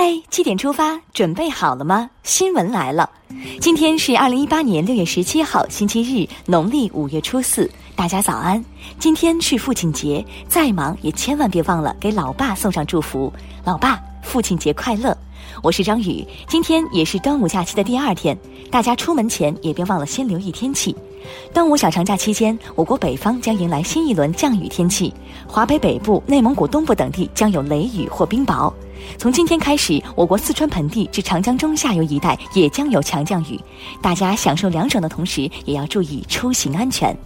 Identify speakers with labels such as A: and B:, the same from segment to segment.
A: 嗨，七点出发，准备好了吗？新闻来了，今天是二零一八年六月十七号，星期日，农历五月初四。大家早安，今天是父亲节，再忙也千万别忘了给老爸送上祝福。老爸，父亲节快乐！我是张宇，今天也是端午假期的第二天，大家出门前也别忘了先留意天气。端午小长假期间，我国北方将迎来新一轮降雨天气，华北北部、内蒙古东部等地将有雷雨或冰雹。从今天开始，我国四川盆地至长江中下游一带也将有强降雨，大家享受凉爽的同时，也要注意出行安全。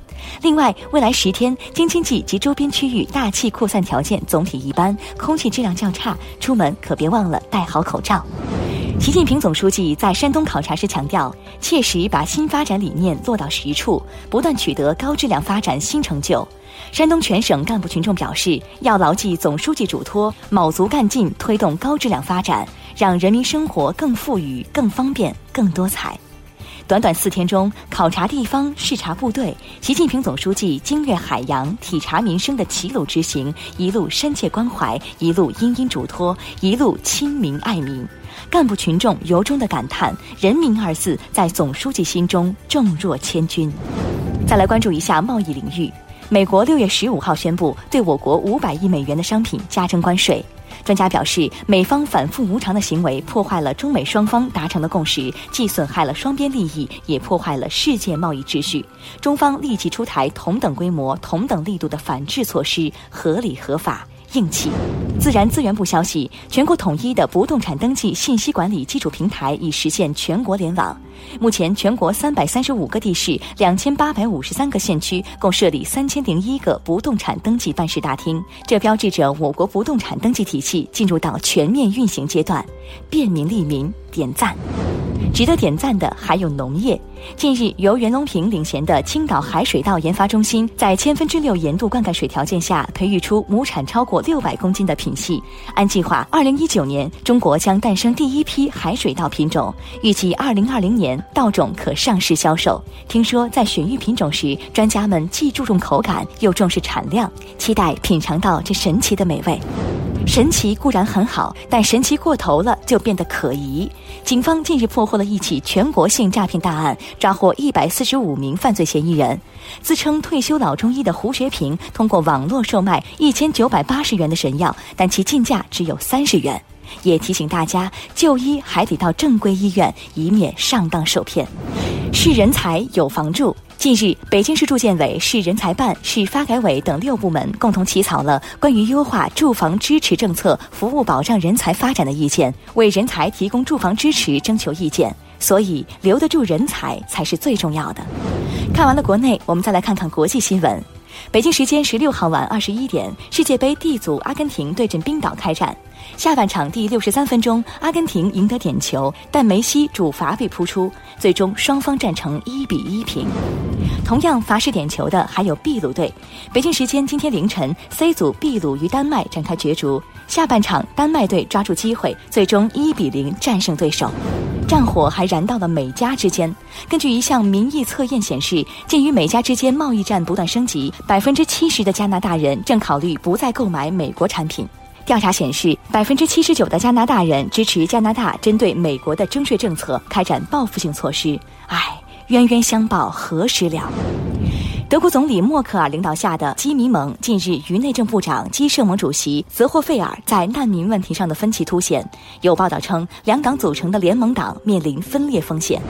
A: 另外，未来十天，京津冀及周边区域大气扩散条件总体一般，空气质量较差，出门可别忘了戴好口罩。习近平总书记在山东考察时强调，切实把新发展理念落到实处，不断取得高质量发展新成就。山东全省干部群众表示，要牢记总书记嘱托，卯足干劲推动高质量发展，让人民生活更富裕、更方便、更多彩。短短四天中，考察地方、视察部队，习近平总书记经略海洋、体察民生的齐鲁之行，一路深切关怀，一路殷殷嘱托，一路亲民爱民。干部群众由衷的感叹：“人民”二字在总书记心中重若千钧。再来关注一下贸易领域。美国六月十五号宣布对我国五百亿美元的商品加征关税。专家表示，美方反复无常的行为破坏了中美双方达成的共识，既损害了双边利益，也破坏了世界贸易秩序。中方立即出台同等规模、同等力度的反制措施，合理合法。硬气。自然资源部消息，全国统一的不动产登记信息管理基础平台已实现全国联网。目前，全国三百三十五个地市、两千八百五十三个县区共设立三千零一个不动产登记办事大厅，这标志着我国不动产登记体系进入到全面运行阶段。便民利民，点赞。值得点赞的还有农业。近日，由袁隆平领衔的青岛海水稻研发中心，在千分之六盐度灌溉水条件下，培育出亩产超过六百公斤的品系。按计划，二零一九年中国将诞生第一批海水稻品种，预计二零二零年稻种可上市销售。听说在选育品种时，专家们既注重口感，又重视产量，期待品尝到这神奇的美味。神奇固然很好，但神奇过头了就变得可疑。警方近日破获了一起全国性诈骗大案，抓获一百四十五名犯罪嫌疑人。自称退休老中医的胡学平，通过网络售卖一千九百八十元的神药，但其进价只有三十元。也提醒大家，就医还得到正规医院，以免上当受骗。是人才有房住。近日，北京市住建委、市人才办、市发改委等六部门共同起草了关于优化住房支持政策、服务保障人才发展的意见，为人才提供住房支持征求意见。所以，留得住人才才是最重要的。看完了国内，我们再来看看国际新闻。北京时间十六号晚二十一点，世界杯 D 组阿根廷对阵冰岛开战。下半场第六十三分钟，阿根廷赢得点球，但梅西主罚被扑出，最终双方战成一比一平。同样罚失点球的还有秘鲁队。北京时间今天凌晨，C 组秘鲁与丹麦展开角逐，下半场丹麦队抓住机会，最终一比零战胜对手。战火还燃到了美加之间。根据一项民意测验显示，鉴于美加之间贸易战不断升级，百分之七十的加拿大人正考虑不再购买美国产品。调查显示，百分之七十九的加拿大人支持加拿大针对美国的征税政策开展报复性措施。唉，冤冤相报何时了？德国总理默克尔领导下的基民盟近日与内政部长基社盟主席泽霍费尔在难民问题上的分歧凸显。有报道称，两党组成的联盟党面临分裂风险。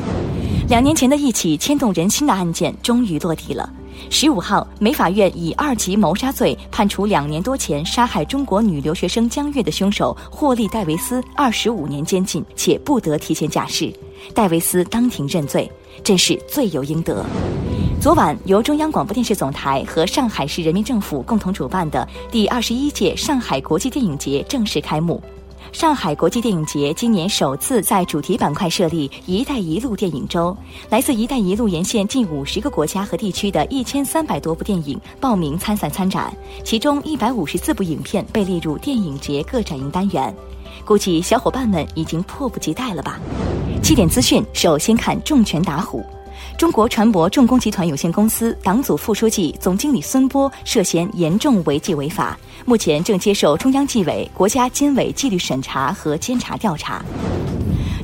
A: 两年前的一起牵动人心的案件终于落地了。十五号，美法院以二级谋杀罪判处两年多前杀害中国女留学生江月的凶手霍利·戴维斯二十五年监禁，且不得提前假释。戴维斯当庭认罪，真是罪有应得。昨晚，由中央广播电视总台和上海市人民政府共同主办的第二十一届上海国际电影节正式开幕。上海国际电影节今年首次在主题板块设立“一带一路”电影周，来自“一带一路”沿线近五十个国家和地区的一千三百多部电影报名参赛参展，其中一百五十四部影片被列入电影节各展映单元。估计小伙伴们已经迫不及待了吧？七点资讯，首先看重拳打虎。中国船舶重工集团有限公司党组副书记、总经理孙波涉嫌严重违纪违法，目前正接受中央纪委、国家监委纪律审查和监察调查。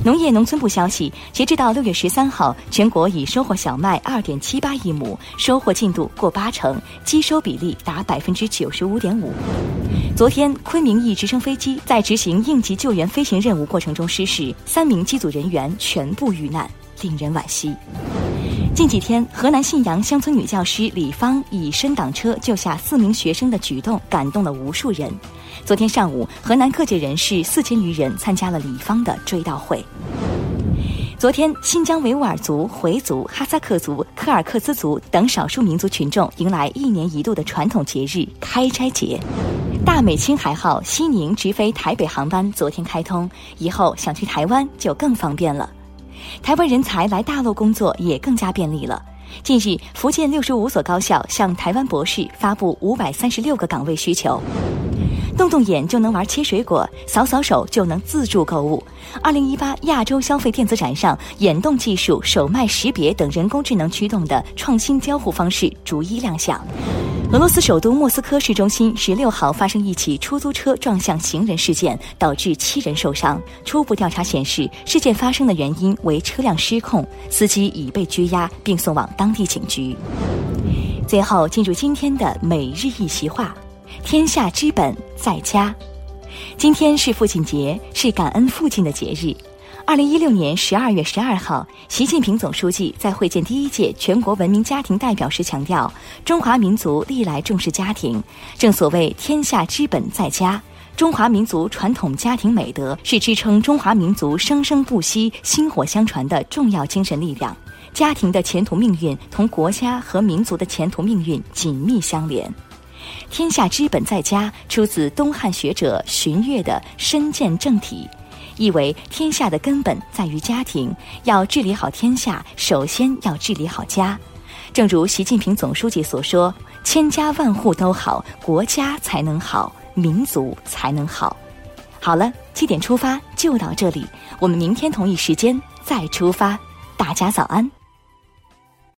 A: 农业农村部消息，截至到六月十三号，全国已收获小麦二点七八亿亩，收获进度过八成，机收比例达百分之九十五点五。昨天，昆明一直升飞机在执行应急救援飞行任务过程中失事，三名机组人员全部遇难，令人惋惜。近几天，河南信阳乡村女教师李芳以伸挡车救下四名学生的举动，感动了无数人。昨天上午，河南各界人士四千余人参加了李芳的追悼会。昨天，新疆维吾尔族、回族、哈萨克族、柯尔克孜族等少数民族群众迎来一年一度的传统节日——开斋节。大美青海号西宁直飞台北航班昨天开通，以后想去台湾就更方便了。台湾人才来大陆工作也更加便利了。近日，福建六十五所高校向台湾博士发布五百三十六个岗位需求。动动眼就能玩切水果，扫扫手就能自助购物。二零一八亚洲消费电子展上，眼动技术、手脉识别等人工智能驱动的创新交互方式逐一亮相。俄罗斯首都莫斯科市中心十六号发生一起出租车撞向行人事件，导致七人受伤。初步调查显示，事件发生的原因为车辆失控，司机已被拘押并送往当地警局。最后进入今天的每日一席话：天下之本在家。今天是父亲节，是感恩父亲的节日。二零一六年十二月十二号，习近平总书记在会见第一届全国文明家庭代表时强调，中华民族历来重视家庭。正所谓天下之本在家，中华民族传统家庭美德是支撑中华民族生生不息、薪火相传的重要精神力量。家庭的前途命运同国家和民族的前途命运紧密相连。天下之本在家，出自东汉学者荀悦的《身见正体》。意为天下的根本在于家庭，要治理好天下，首先要治理好家。正如习近平总书记所说：“千家万户都好，国家才能好，民族才能好。”好了，七点出发就到这里，我们明天同一时间再出发。大家早安。